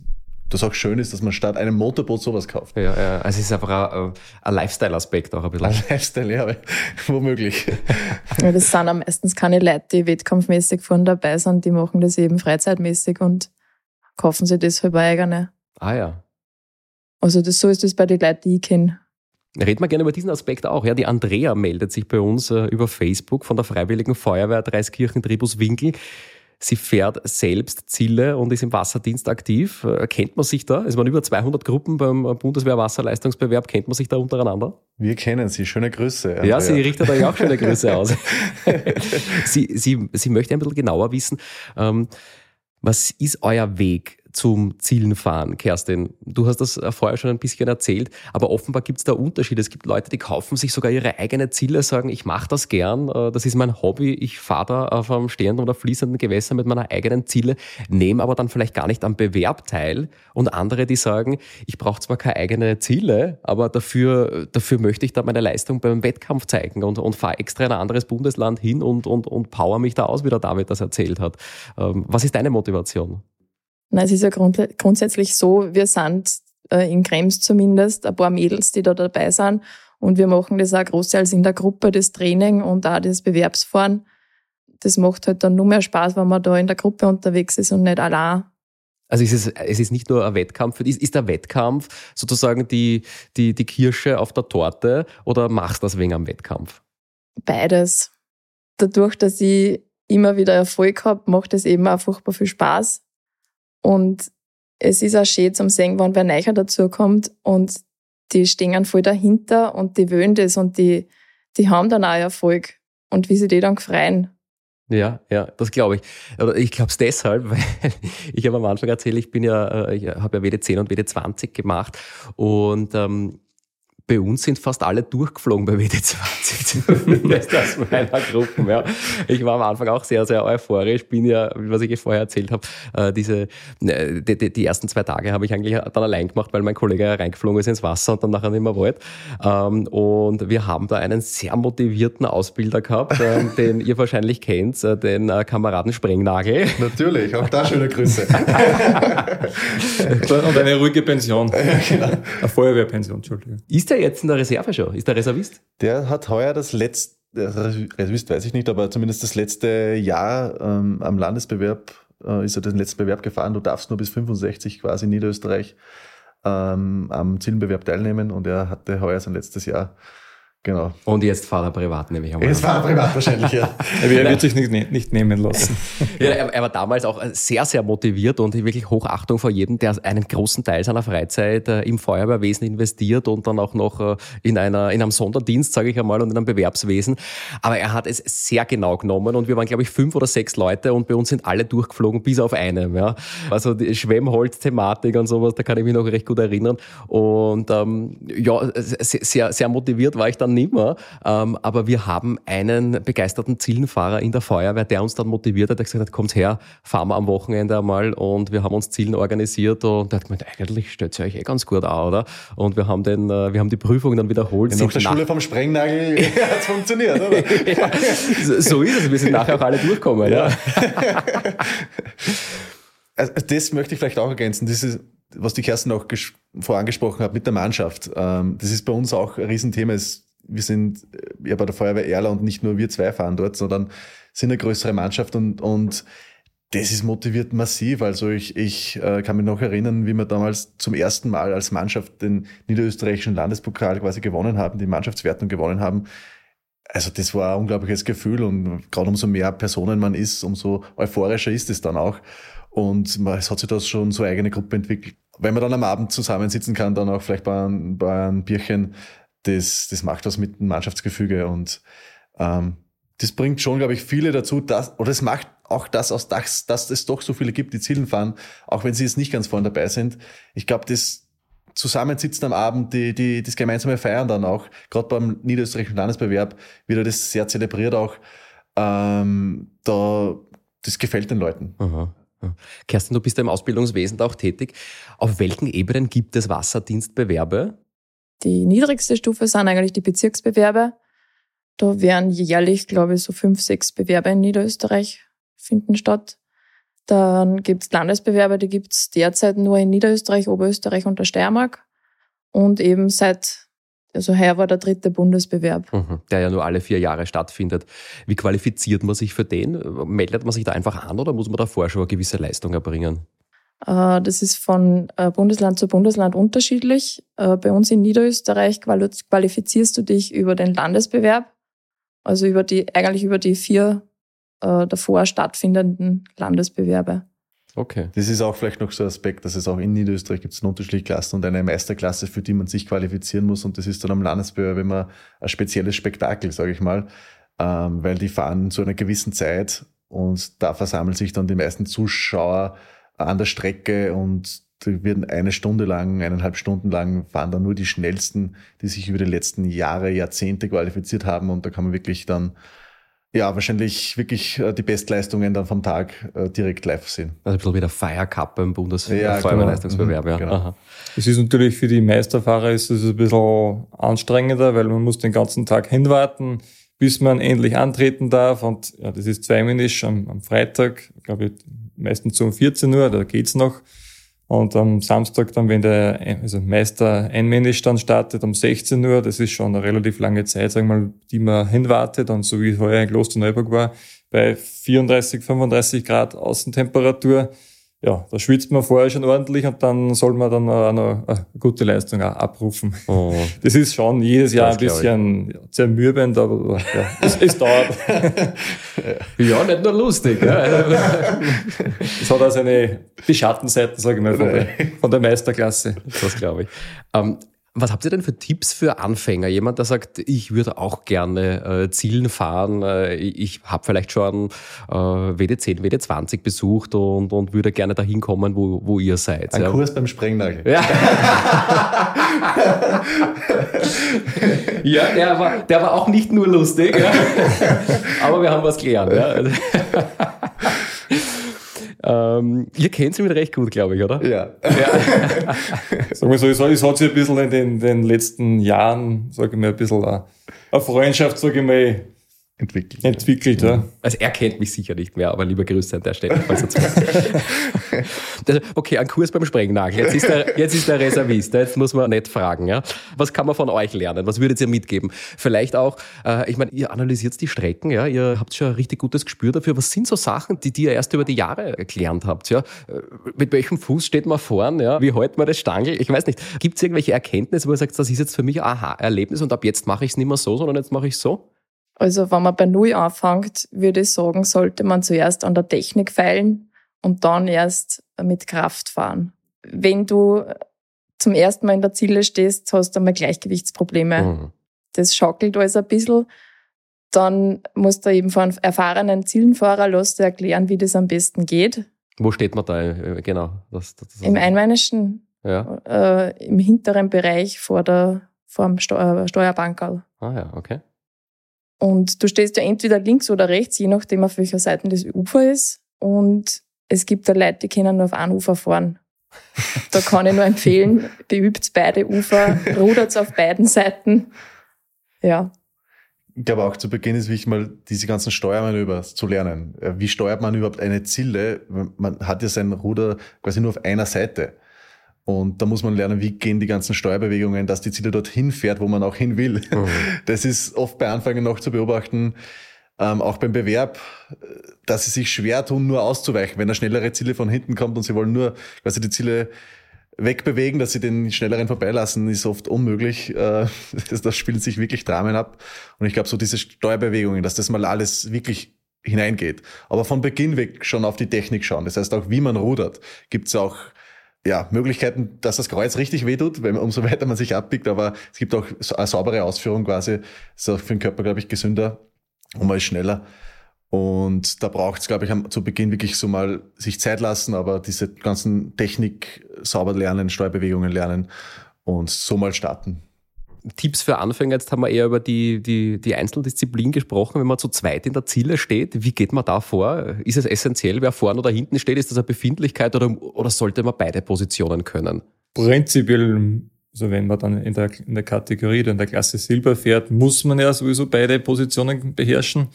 das auch schön ist, dass man statt einem Motorboot sowas kauft. Ja, ja. also es ist einfach ein, ein Lifestyle-Aspekt auch ein bisschen. Ein Lifestyle, ja, [LAUGHS] womöglich. Ja, das sind am meistens keine Leute, die wettkampfmäßig vorne dabei sind, die machen das eben freizeitmäßig und kaufen sich deshalb eigene. Ah ja. Also das, so ist das bei den Leuten, die ich kenne. Reden wir gerne über diesen Aspekt auch. Ja, die Andrea meldet sich bei uns äh, über Facebook von der Freiwilligen Feuerwehr Dreiskirchen Tribus Winkel. Sie fährt selbst Ziele und ist im Wasserdienst aktiv. Äh, kennt man sich da? Es waren über 200 Gruppen beim Bundeswehr Wasserleistungsbewerb. Kennt man sich da untereinander? Wir kennen Sie. Schöne Grüße. Andrea. Ja, sie richtet euch auch schöne Grüße [LAUGHS] aus. sie, sie, sie möchte ein bisschen genauer wissen, ähm, was ist euer Weg zum Zielen fahren, Kerstin. Du hast das vorher schon ein bisschen erzählt, aber offenbar gibt es da Unterschiede. Es gibt Leute, die kaufen sich sogar ihre eigenen Ziele, sagen, ich mache das gern, äh, das ist mein Hobby, ich fahre da auf einem stehenden oder fließenden Gewässer mit meiner eigenen Ziele, nehme aber dann vielleicht gar nicht am Bewerb teil. Und andere, die sagen, ich brauche zwar keine eigenen Ziele, aber dafür, dafür möchte ich da meine Leistung beim Wettkampf zeigen und, und fahre extra in ein anderes Bundesland hin und, und, und power mich da aus, wie der David das erzählt hat. Ähm, was ist deine Motivation? Na, es ist ja grund grundsätzlich so, wir sind äh, in Krems zumindest ein paar Mädels, die da dabei sind. Und wir machen das auch großteils in der Gruppe, das Training und auch das Bewerbsfahren. Das macht halt dann nur mehr Spaß, wenn man da in der Gruppe unterwegs ist und nicht allein. Also es ist, es ist nicht nur ein Wettkampf, ist, ist der Wettkampf sozusagen die, die, die Kirsche auf der Torte oder machst du das wegen am Wettkampf? Beides. Dadurch, dass ich immer wieder Erfolg habe, macht es eben auch furchtbar viel Spaß. Und es ist auch schön zum sehen, wenn wer Neicher dazukommt und die stehen voll dahinter und die wollen das und die, die haben dann auch Erfolg. Und wie sie die dann freuen. Ja, ja, das glaube ich. Aber ich glaube es deshalb, [LAUGHS] weil ich habe am Anfang erzählt, ich bin ja, äh, ich habe ja WD10 und WD20 gemacht und ähm, bei uns sind fast alle durchgeflogen bei WD20, [LAUGHS] das meiner Gruppen. Ja. Ich war am Anfang auch sehr, sehr euphorisch, bin ja, was ich vorher erzählt habe, äh, diese, äh, die, die, ersten zwei Tage habe ich eigentlich dann allein gemacht, weil mein Kollege reingeflogen ist ins Wasser und dann nachher nicht mehr wollte. Ähm, und wir haben da einen sehr motivierten Ausbilder gehabt, ähm, [LAUGHS] den ihr wahrscheinlich kennt, äh, den Kameraden Sprengnagel. Natürlich, auch da schöne Grüße. [LAUGHS] und eine ruhige Pension. Ja, genau. Eine Feuerwehrpension, Entschuldigung. Ist der jetzt in der Reserve schon? Ist der Reservist? Der hat heuer das letzte, Reservist weiß ich nicht, aber zumindest das letzte Jahr ähm, am Landesbewerb äh, ist er den letzten Bewerb gefahren. Du darfst nur bis 65 quasi in Niederösterreich ähm, am Zielenbewerb teilnehmen und er hatte heuer sein letztes Jahr Genau. Und jetzt fahrt er privat, nehme ich einmal. Jetzt war er privat wahrscheinlich, ja. [LAUGHS] Er wird sich nicht, nicht nehmen lassen. [LAUGHS] Ja, er, er war damals auch sehr, sehr motiviert und wirklich Hochachtung vor jedem, der einen großen Teil seiner Freizeit äh, im Feuerwehrwesen investiert und dann auch noch äh, in, einer, in einem Sonderdienst, sage ich einmal, und in einem Bewerbswesen. Aber er hat es sehr genau genommen und wir waren, glaube ich, fünf oder sechs Leute und bei uns sind alle durchgeflogen, bis auf einen. Ja. Also die Schwemmholz-Thematik und sowas, da kann ich mich noch recht gut erinnern. Und ähm, ja, sehr, sehr motiviert war ich dann nicht mehr. Ähm, aber wir haben einen begeisterten Zielenfahrer in der Feuerwehr, der uns dann motiviert hat, der gesagt hat, kommt her, fahren wir am Wochenende einmal und wir haben uns Zielen organisiert und der hat gemeint, eigentlich stellt es euch eh ganz gut an, oder? Und wir haben den, äh, wir haben die Prüfung dann wiederholt. Ja, nach der Schule vom Sprengnagel [LAUGHS] [LAUGHS] hat es funktioniert, oder? ja, so ist es, wir sind nachher auch alle durchgekommen. Ja. [LAUGHS] also das möchte ich vielleicht auch ergänzen, dieses, was die Kerstin auch vorangesprochen hat mit der Mannschaft. Ähm, das ist bei uns auch ein Riesenthema. Wir sind ja bei der Feuerwehr Erla und nicht nur wir zwei fahren dort, sondern sind eine größere Mannschaft und, und das ist motiviert massiv. Also ich, ich äh, kann mich noch erinnern, wie wir damals zum ersten Mal als Mannschaft den niederösterreichischen Landespokal quasi gewonnen haben, die Mannschaftswertung gewonnen haben. Also das war ein unglaubliches Gefühl und gerade umso mehr Personen man ist, umso euphorischer ist es dann auch. Und es hat sich das schon so eine eigene Gruppe entwickelt. Wenn man dann am Abend zusammensitzen kann, dann auch vielleicht bei einem, bei einem Bierchen, das, das macht was mit dem Mannschaftsgefüge und ähm, das bringt schon, glaube ich, viele dazu, dass, oder es macht auch das aus, dass, dass es doch so viele gibt, die Zielen fahren, auch wenn sie jetzt nicht ganz vorne dabei sind. Ich glaube, das Zusammensitzen am Abend, die, die, das gemeinsame Feiern dann auch, gerade beim niederösterreichischen Landesbewerb, wird das sehr zelebriert auch. Ähm, da, das gefällt den Leuten. Aha. Kerstin, du bist ja im Ausbildungswesen auch tätig. Auf welchen Ebenen gibt es Wasserdienstbewerbe? Die niedrigste Stufe sind eigentlich die Bezirksbewerbe. Da werden jährlich, glaube ich, so fünf, sechs Bewerbe in Niederösterreich finden statt. Dann gibt's Landesbewerbe, die gibt's derzeit nur in Niederösterreich, Oberösterreich und der Steiermark. Und eben seit, also heuer war der dritte Bundesbewerb. Mhm, der ja nur alle vier Jahre stattfindet. Wie qualifiziert man sich für den? Meldet man sich da einfach an oder muss man davor schon eine gewisse Leistung erbringen? Äh, das ist von äh, Bundesland zu Bundesland unterschiedlich. Äh, bei uns in Niederösterreich qualifizierst du dich über den Landesbewerb, also über die, eigentlich über die vier davor stattfindenden Landesbewerbe. Okay. Das ist auch vielleicht noch so ein Aspekt, dass es auch in Niederösterreich gibt es eine Unterschiedliche und eine Meisterklasse, für die man sich qualifizieren muss. Und das ist dann am Landesbewerb immer ein spezielles Spektakel, sage ich mal, ähm, weil die fahren zu einer gewissen Zeit und da versammeln sich dann die meisten Zuschauer an der Strecke und die werden eine Stunde lang, eineinhalb Stunden lang fahren dann nur die schnellsten, die sich über die letzten Jahre, Jahrzehnte qualifiziert haben und da kann man wirklich dann ja, wahrscheinlich wirklich äh, die Bestleistungen dann vom Tag äh, direkt live sehen. Also ein bisschen wie der Fire Cup beim Bundesfeuerwehrleistungsbewerb. Ja, genau. ja. Es ist natürlich für die Meisterfahrer ist es ein bisschen anstrengender, weil man muss den ganzen Tag hinwarten, bis man endlich antreten darf. Und ja, das ist zweimännisch am, am Freitag, glaube ich, meistens um 14 Uhr, da geht's noch. Und am Samstag dann, wenn der also Meister einmännisch dann startet, um 16 Uhr, das ist schon eine relativ lange Zeit, sagen wir mal, die man hinwartet. Und so wie heuer in Klosterneuburg war, bei 34, 35 Grad Außentemperatur, ja, da schwitzt man vorher schon ordentlich und dann soll man dann auch noch eine gute Leistung auch abrufen. Oh. [LAUGHS] Das ist schon jedes Jahr ein bisschen zermürbend, aber ja, es, es dauert. [LAUGHS] ja, nicht nur lustig. Es hat auch seine die Schattenseiten, sage ich mal, von der, von der Meisterklasse. Das glaube ich. Ähm, was habt ihr denn für Tipps für Anfänger? Jemand, der sagt, ich würde auch gerne äh, Zielen fahren, äh, ich habe vielleicht schon äh, WD10, WD20 besucht und, und würde gerne dahin kommen, wo, wo ihr seid. Ein ja. Kurs beim Sprengnagel. Ja, [LAUGHS] ja der, war, der war auch nicht nur lustig, ja. aber wir haben was gelernt. Ja. [LAUGHS] Ähm, ihr kennt sie mit recht gut, glaube ich, oder? Ja. ja. [LAUGHS] Sagen wir so, es hat sich ein bisschen in den, den letzten Jahren, sage ich mal, ein bisschen eine Freundschaft, sage ich mal, entwickelt. Entwickelt, ja. Also er kennt mich sicher nicht mehr, aber liebe Grüße an der Stelle. falls er [LAUGHS] okay, ein Kurs beim Sprengnagel. Jetzt ist, der, jetzt ist der Reservist. Jetzt muss man nicht fragen. Ja? Was kann man von euch lernen? Was würdet ihr mitgeben? Vielleicht auch, äh, ich meine, ihr analysiert die Strecken, ja? ihr habt schon ein richtig gutes Gespür dafür. Was sind so Sachen, die, die ihr erst über die Jahre gelernt habt? Ja? Äh, Mit welchem Fuß steht man vorn? Ja? Wie hält man das Stangel? Ich weiß nicht. Gibt es irgendwelche Erkenntnisse, wo ihr sagt, das ist jetzt für mich ein Aha-Erlebnis und ab jetzt mache ich es nicht mehr so, sondern jetzt mache ich es so? Also wenn man bei Null anfängt, würde ich sagen, sollte man zuerst an der Technik feilen und dann erst mit Kraft fahren. Wenn du zum ersten Mal in der Ziele stehst, hast du einmal Gleichgewichtsprobleme. Mhm. Das schaukelt alles ein bisschen. Dann musst du eben von einem erfahrenen Zielenfahrer lassen dir erklären, wie das am besten geht. Wo steht man da? äh, Genau. Das, das, das, Im Einmeinischen, Ja. äh, im hinteren Bereich vor der vor dem Steuer, Steuerbankerl. Ah ja, okay. Und du stehst ja entweder links oder rechts, je nachdem auf welcher Seite das Ufer ist. Und es gibt da Leute, die können nur auf ein Ufer fahren. Da kann ich nur empfehlen, beübt beide Ufer, rudert auf beiden Seiten. Ja, Ich glaube auch zu Beginn ist wichtig, mal diese ganzen Steuermanöver zu lernen. Äh, Wie steuert man überhaupt eine Zille? Man hat ja sein Ruder quasi nur auf einer Seite. Und da muss man lernen, wie gehen die ganzen Steuerbewegungen, dass die Zille dorthin fährt, wo man auch hin will. Das ist oft bei Anfängern noch zu beobachten, ähm, auch beim Bewerb, äh, dass sie sich schwer tun, nur auszuweichen. Wenn eine schnellere Zille von hinten kommt und sie wollen nur quasi die Zille wegbewegen, dass sie den schnelleren vorbeilassen, ist oft unmöglich. Äh, [LAUGHS] Das, das spielt sich wirklich Dramen ab. Und ich glaube, so diese Steuerbewegungen, dass das mal alles wirklich hineingeht. Aber von Beginn weg schon auf die Technik schauen. Das heißt auch, wie man rudert, gibt es auch ja, Möglichkeiten, dass das Kreuz richtig wehtut, wenn umso [LAUGHS] weiter man sich abbiegt. Aber es gibt auch eine saubere Ausführung quasi. ist auch für den Körper, glaube ich, gesünder und ist schneller. Und da braucht es, glaube ich, am- zu Beginn wirklich so mal sich Zeit lassen, aber diese ganzen Technik sauber lernen, Steuerbewegungen lernen und so mal starten. Tipps für Anfänger, jetzt haben wir eher über die, die, die Einzeldisziplin gesprochen, wenn man zu zweit in der Ziele steht, wie geht man da vor? Ist es essentiell, wer vorne oder hinten steht? Ist das eine Befindlichkeit oder, oder sollte man beide Positionen können? Prinzipiell, so wenn man dann in der, in der Kategorie oder in der Klasse Silber fährt, muss man ja sowieso beide Positionen beherrschen.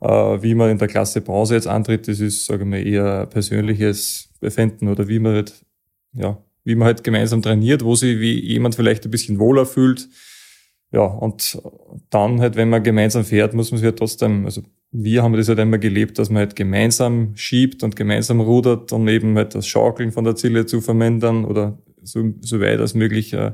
Äh, wie man in der Klasse Bronze jetzt antritt, das ist, sagen wir, eher persönliches Befinden oder wie man halt, ja, wie man halt gemeinsam trainiert, wo sich wie jemand vielleicht ein bisschen wohler fühlt. Ja, und dann halt, wenn man gemeinsam fährt, muss man sich ja trotzdem, also wir haben das halt immer gelebt, dass man halt gemeinsam schiebt und gemeinsam rudert, um eben halt das Schaukeln von der Ziele zu vermindern oder so, so weit als möglich äh,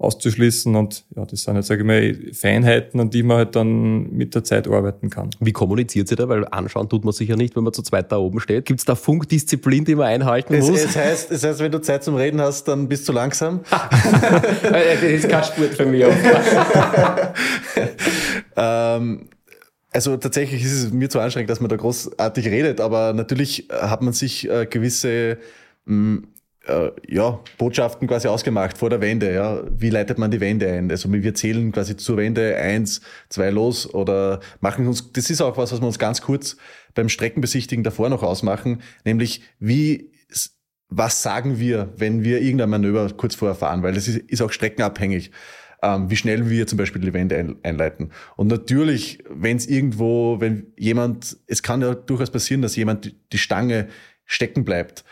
auszuschließen. Und ja, das sind jetzt, sage ich mal, Feinheiten, an die man halt dann mit der Zeit arbeiten kann. Wie kommuniziert ihr da? Weil anschauen tut man sicher nicht, wenn man zu zweit da oben steht. Gibt es da Funkdisziplin, die man einhalten Es, muss? es, heißt, es heißt, wenn du Zeit zum Reden hast, dann bist du langsam. [LAUGHS] das ist kein Spurt für mich. [LAUGHS] Ähm, also tatsächlich ist es mir zu anstrengend, dass man da großartig redet, aber natürlich äh, hat man sich äh, gewisse mh, äh, ja, Botschaften quasi ausgemacht vor der Wende. Ja. Wie leitet man die Wende ein? Also wir zählen quasi zur Wende eins, zwei los oder machen uns, das ist auch was, was wir uns ganz kurz beim Streckenbesichtigen davor noch ausmachen, nämlich wie was sagen wir, wenn wir irgendein Manöver kurz vorher fahren, weil das ist, ist auch streckenabhängig, ähm, wie schnell wir zum Beispiel die Wende ein, einleiten. Und natürlich, wenn es irgendwo, wenn jemand, es kann ja durchaus passieren, dass jemand die Stange stecken bleibt.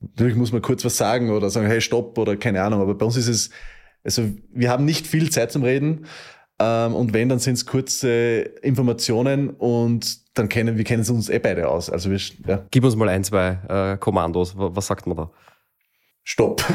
Natürlich muss man kurz was sagen oder sagen, hey, stopp oder keine Ahnung, aber bei uns ist es, also wir haben nicht viel Zeit zum Reden. Ähm, und wenn, dann sind es kurze Informationen und dann kennen wir kennen es uns eh beide aus. Also wir, ja, Gib uns mal ein, zwei äh, Kommandos. Was sagt man da? Stopp. [LAUGHS]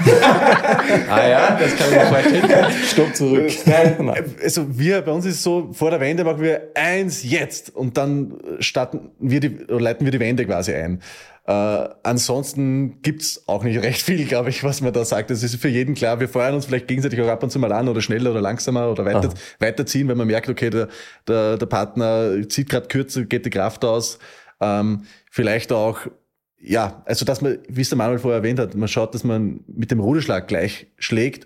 Ah ja, das kann ich mir vorstellen. Stopp zurück. [LAUGHS] Nein, also wir, bei uns ist es so, vor der Wende machen wir eins jetzt und dann starten wir die, oder leiten wir die Wende quasi ein. Äh, ansonsten gibt's auch nicht recht viel, glaube ich, was man da sagt. Das ist für jeden klar. Wir feuern uns vielleicht gegenseitig auch ab und zu mal an oder schneller oder langsamer oder weiter, weiterziehen, wenn man merkt, okay, der, der, der Partner zieht gerade kürzer, geht die Kraft aus. Ähm, vielleicht auch ja, also dass man, wie es der Manuel vorher erwähnt hat, man schaut, dass man mit dem Ruderschlag gleich schlägt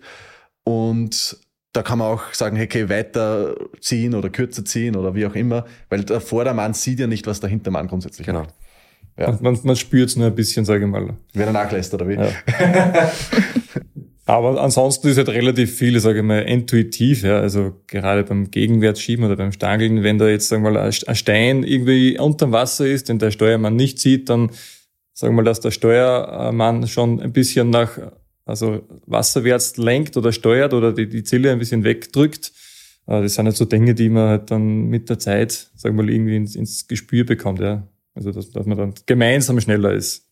und da kann man auch sagen, hey, okay, weiter ziehen oder kürzer ziehen oder wie auch immer, weil der Vordermann sieht ja nicht, was der Hintermann grundsätzlich Genau. macht. Ja. Man, man, man spürt es nur ein bisschen, sage ich mal. Wer der nachlässt oder wie? Ja. [LAUGHS] Aber ansonsten ist halt relativ viel, sage ich mal, intuitiv. Ja. Also gerade beim Gegenwärtsschieben oder beim Stangeln, wenn da jetzt sagen wir mal ein Stein irgendwie unterm Wasser ist, den der Steuermann nicht sieht, dann sagen wir mal, dass der Steuermann schon ein bisschen nach also wasserwärts lenkt oder steuert oder die, die Zille ein bisschen wegdrückt. Äh, das sind halt so Dinge, die man halt dann mit der Zeit, sagen wir mal, irgendwie ins, ins Gespür bekommt. Ja. Also dass, dass man dann gemeinsam schneller ist.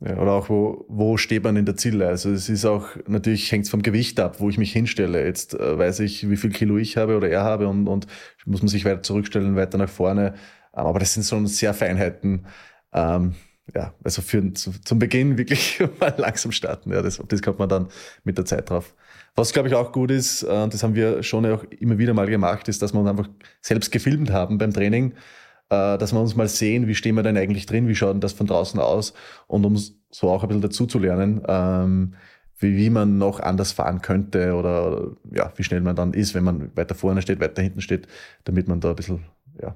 Ja, oder auch, wo, wo steht man in der Ziele? Also es ist auch, natürlich hängt es vom Gewicht ab, wo ich mich hinstelle. Jetzt äh, weiß ich, wie viel Kilo ich habe oder er habe und, und muss man sich weiter zurückstellen, weiter nach vorne. Ähm, aber das sind so sehr Feinheiten. Ähm, ja, also für, zu, zum Beginn wirklich [LAUGHS] mal langsam starten. Ja, das, das kommt man dann mit der Zeit drauf. Was, glaube ich, auch gut ist, äh, das haben wir schon auch immer wieder mal gemacht, ist, dass wir uns einfach selbst gefilmt haben beim Training äh, dass wir uns mal sehen, wie stehen wir denn eigentlich drin, wie schaut denn das von draußen aus und um so auch ein bisschen dazu zu lernen, ähm, wie, wie man noch anders fahren könnte oder ja, wie schnell man dann ist, wenn man weiter vorne steht, weiter hinten steht, damit man da ein bisschen ja,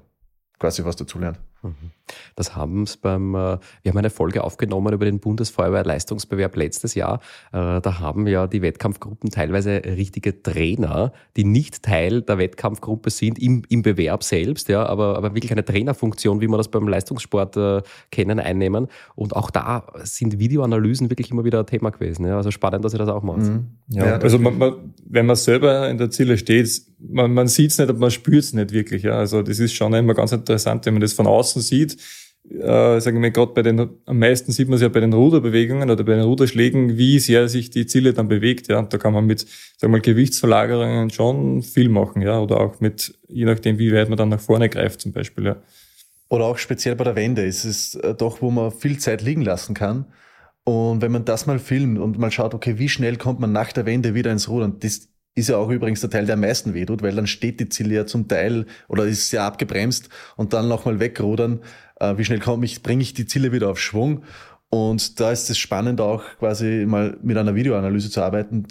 quasi was dazulernt. Mhm. Das haben es beim, äh, wir haben eine Folge aufgenommen über den Bundesfeuerwehr-Leistungsbewerb letztes Jahr. Äh, da haben ja die Wettkampfgruppen teilweise richtige Trainer, die nicht Teil der Wettkampfgruppe sind im, im Bewerb selbst, ja, aber, aber wirklich eine Trainerfunktion, wie wir das beim Leistungssport äh, kennen, einnehmen. Und auch da sind Videoanalysen wirklich immer wieder ein Thema gewesen. Ja. Also spannend, dass ihr das auch macht. Mhm. Ja, ja, also man, man, wenn man selber in der Ziele steht, man, man sieht es nicht, aber man spürt es nicht wirklich. Ja. Also das ist schon immer ganz interessant, wenn man das von außen sieht. Äh, sagen wir gerade bei den, am meisten sieht man es ja bei den Ruderbewegungen oder bei den Ruderschlägen, wie sehr sich die Ziele dann bewegt. Ja. Und da kann man mit, sagen wir Gewichtsverlagerungen schon viel machen, ja. Oder auch mit, je nachdem, wie weit man dann nach vorne greift, zum Beispiel, ja. Oder auch speziell bei der Wende ist es äh, doch, wo man viel Zeit liegen lassen kann. Und wenn man das mal filmt und mal schaut, okay, wie schnell kommt man nach der Wende wieder ins Rudern, das ist ja auch übrigens der Teil, der am meisten wehtut, weil dann steht die Ziele ja zum Teil oder ist ja abgebremst und dann nochmal wegrudern. Äh, wie schnell komme ich, bringe ich die Ziele wieder auf Schwung? Und da ist es spannend auch quasi mal mit einer Videoanalyse zu arbeiten.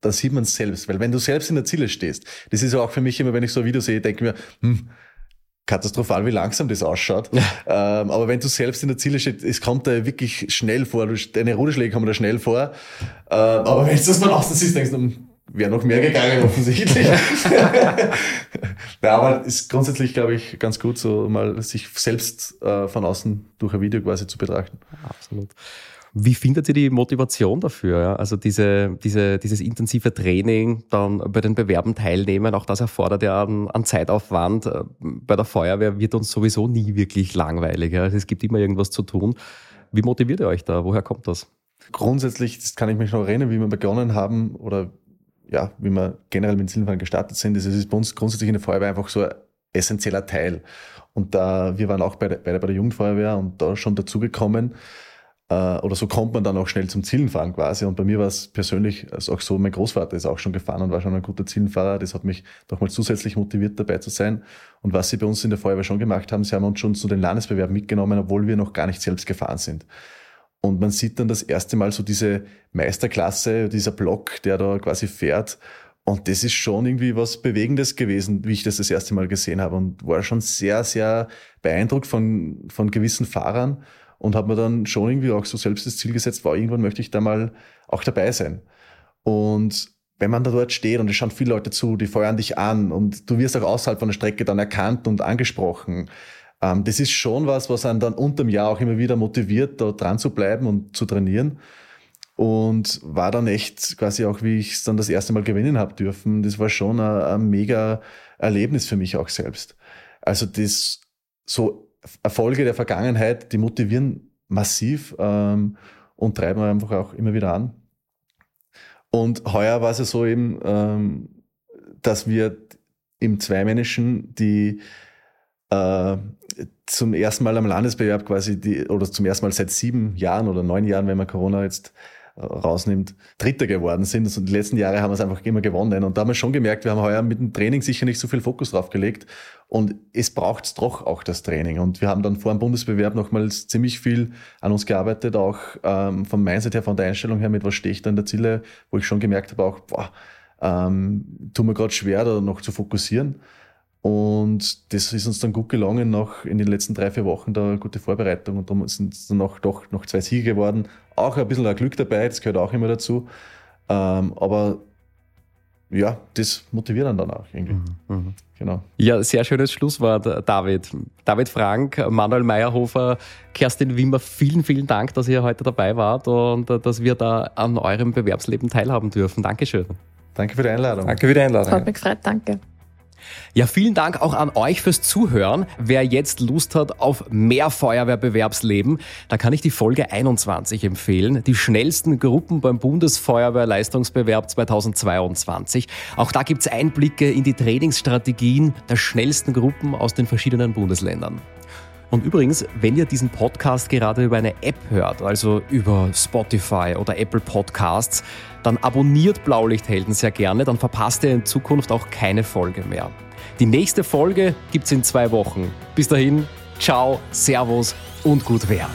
Da sieht man es selbst, weil wenn du selbst in der Ziele stehst, das ist ja auch für mich immer, wenn ich so ein Video sehe, denke ich mir, hm, katastrophal, wie langsam das ausschaut. Ja. Ähm, aber wenn du selbst in der Ziele stehst, es kommt da wirklich schnell vor, deine Ruderschläge kommen da schnell vor. Ähm, aber wenn du das von außen siehst, denkst du, hm, wäre noch mehr gegangen, [LAUGHS] offensichtlich. ja, [LAUGHS] aber ist grundsätzlich, glaube ich, ganz gut, so mal sich selbst äh, von außen durch ein Video quasi zu betrachten. Absolut. Wie findet ihr die Motivation dafür? Ja? Also diese, diese, dieses intensive Training, dann bei den Bewerben teilnehmen, auch das erfordert ja an, an Zeitaufwand. Äh, bei der Feuerwehr wird uns sowieso nie wirklich langweilig. Ja? Also es gibt immer irgendwas zu tun. Wie motiviert ihr euch da? Woher kommt das? Grundsätzlich, das kann ich mich noch erinnern, wie wir begonnen haben oder ja, wie wir generell mit Silbenfahren gestartet sind, ist bei uns grundsätzlich in der Feuerwehr einfach so ein essentieller Teil. Und da, wir waren auch beide, beide bei der Jugendfeuerwehr und da schon dazugekommen, äh, oder so kommt man dann auch schnell zum Zielenfahren quasi. Und bei mir war es persönlich auch so, mein Großvater ist auch schon gefahren und war schon ein guter Zielenfahrer. Das hat mich nochmal zusätzlich motiviert, dabei zu sein. Und was sie bei uns in der Feuerwehr schon gemacht haben, sie haben uns schon zu den Landesbewerben mitgenommen, obwohl wir noch gar nicht selbst gefahren sind. Und man sieht dann das erste Mal so diese Meisterklasse, dieser Block, der da quasi fährt. Und das ist schon irgendwie was Bewegendes gewesen, wie ich das das erste Mal gesehen habe. Und war schon sehr, sehr beeindruckt von, von gewissen Fahrern und habe mir dann schon irgendwie auch so selbst das Ziel gesetzt, war irgendwann möchte ich da mal auch dabei sein. Und wenn man da dort steht und es schauen viele Leute zu, die feuern dich an und du wirst auch außerhalb von der Strecke dann erkannt und angesprochen, ähm, das ist schon was, was einen dann unterm Jahr auch immer wieder motiviert, da dran zu bleiben und zu trainieren. Und war dann echt quasi auch, wie ich es dann das erste Mal gewinnen habe dürfen, das war schon ein, ein mega Erlebnis für mich auch selbst. Also das so Erfolge der Vergangenheit, die motivieren massiv ähm, und treiben einfach auch immer wieder an. Und heuer war es ja so eben, ähm, dass wir im Zweimännischen die äh, zum ersten Mal am Landesbewerb quasi die, oder zum ersten Mal seit sieben Jahren oder neun Jahren, wenn man Corona jetzt äh, rausnimmt, Dritter geworden sind. Also die letzten Jahre haben wir es einfach immer gewonnen. Und da haben wir schon gemerkt, wir haben heuer mit dem Training sicher nicht so viel Fokus drauf gelegt. Und es braucht doch auch das Training. Und wir haben dann vor dem Bundesbewerb nochmals ziemlich viel an uns gearbeitet, auch ähm, vom Mindset her, von der Einstellung her, mit was stehe ich da in der Ziele, wo ich schon gemerkt habe, auch, boah, ähm, tut mir gerade schwer, da noch zu fokussieren. Und das ist uns dann gut gelungen, noch in den letzten drei, vier Wochen da gute Vorbereitung. Und darum sind es dann auch doch noch zwei Siege geworden. Auch ein bisschen ein Glück dabei, das gehört auch immer dazu. Ähm, aber ja, das motiviert dann danach irgendwie. Mhm. Genau. Ja, sehr schönes Schlusswort, David. David Frank, Manuel Meyerhofer, Kerstin Wimmer, vielen, vielen Dank, dass ihr heute dabei wart und dass wir da an eurem Bewerbsleben teilhaben dürfen. Dankeschön. Danke für die Einladung. Danke für die Einladung. Hat mich gefreut, danke. Ja, vielen Dank auch an euch fürs Zuhören. Wer jetzt Lust hat auf mehr Feuerwehrbewerbsleben, da kann ich die Folge 21 empfehlen. Die schnellsten Gruppen beim Bundesfeuerwehrleistungsbewerb 2022. Auch da gibt's Einblicke in die Trainingsstrategien der schnellsten Gruppen aus den verschiedenen Bundesländern. Und übrigens, wenn ihr diesen Podcast gerade über eine App hört, also über Spotify oder Apple Podcasts, dann abonniert Blaulichthelden sehr gerne, dann verpasst ihr in Zukunft auch keine Folge mehr. Die nächste Folge gibt's in zwei Wochen. Bis dahin, ciao, servus und gut wer.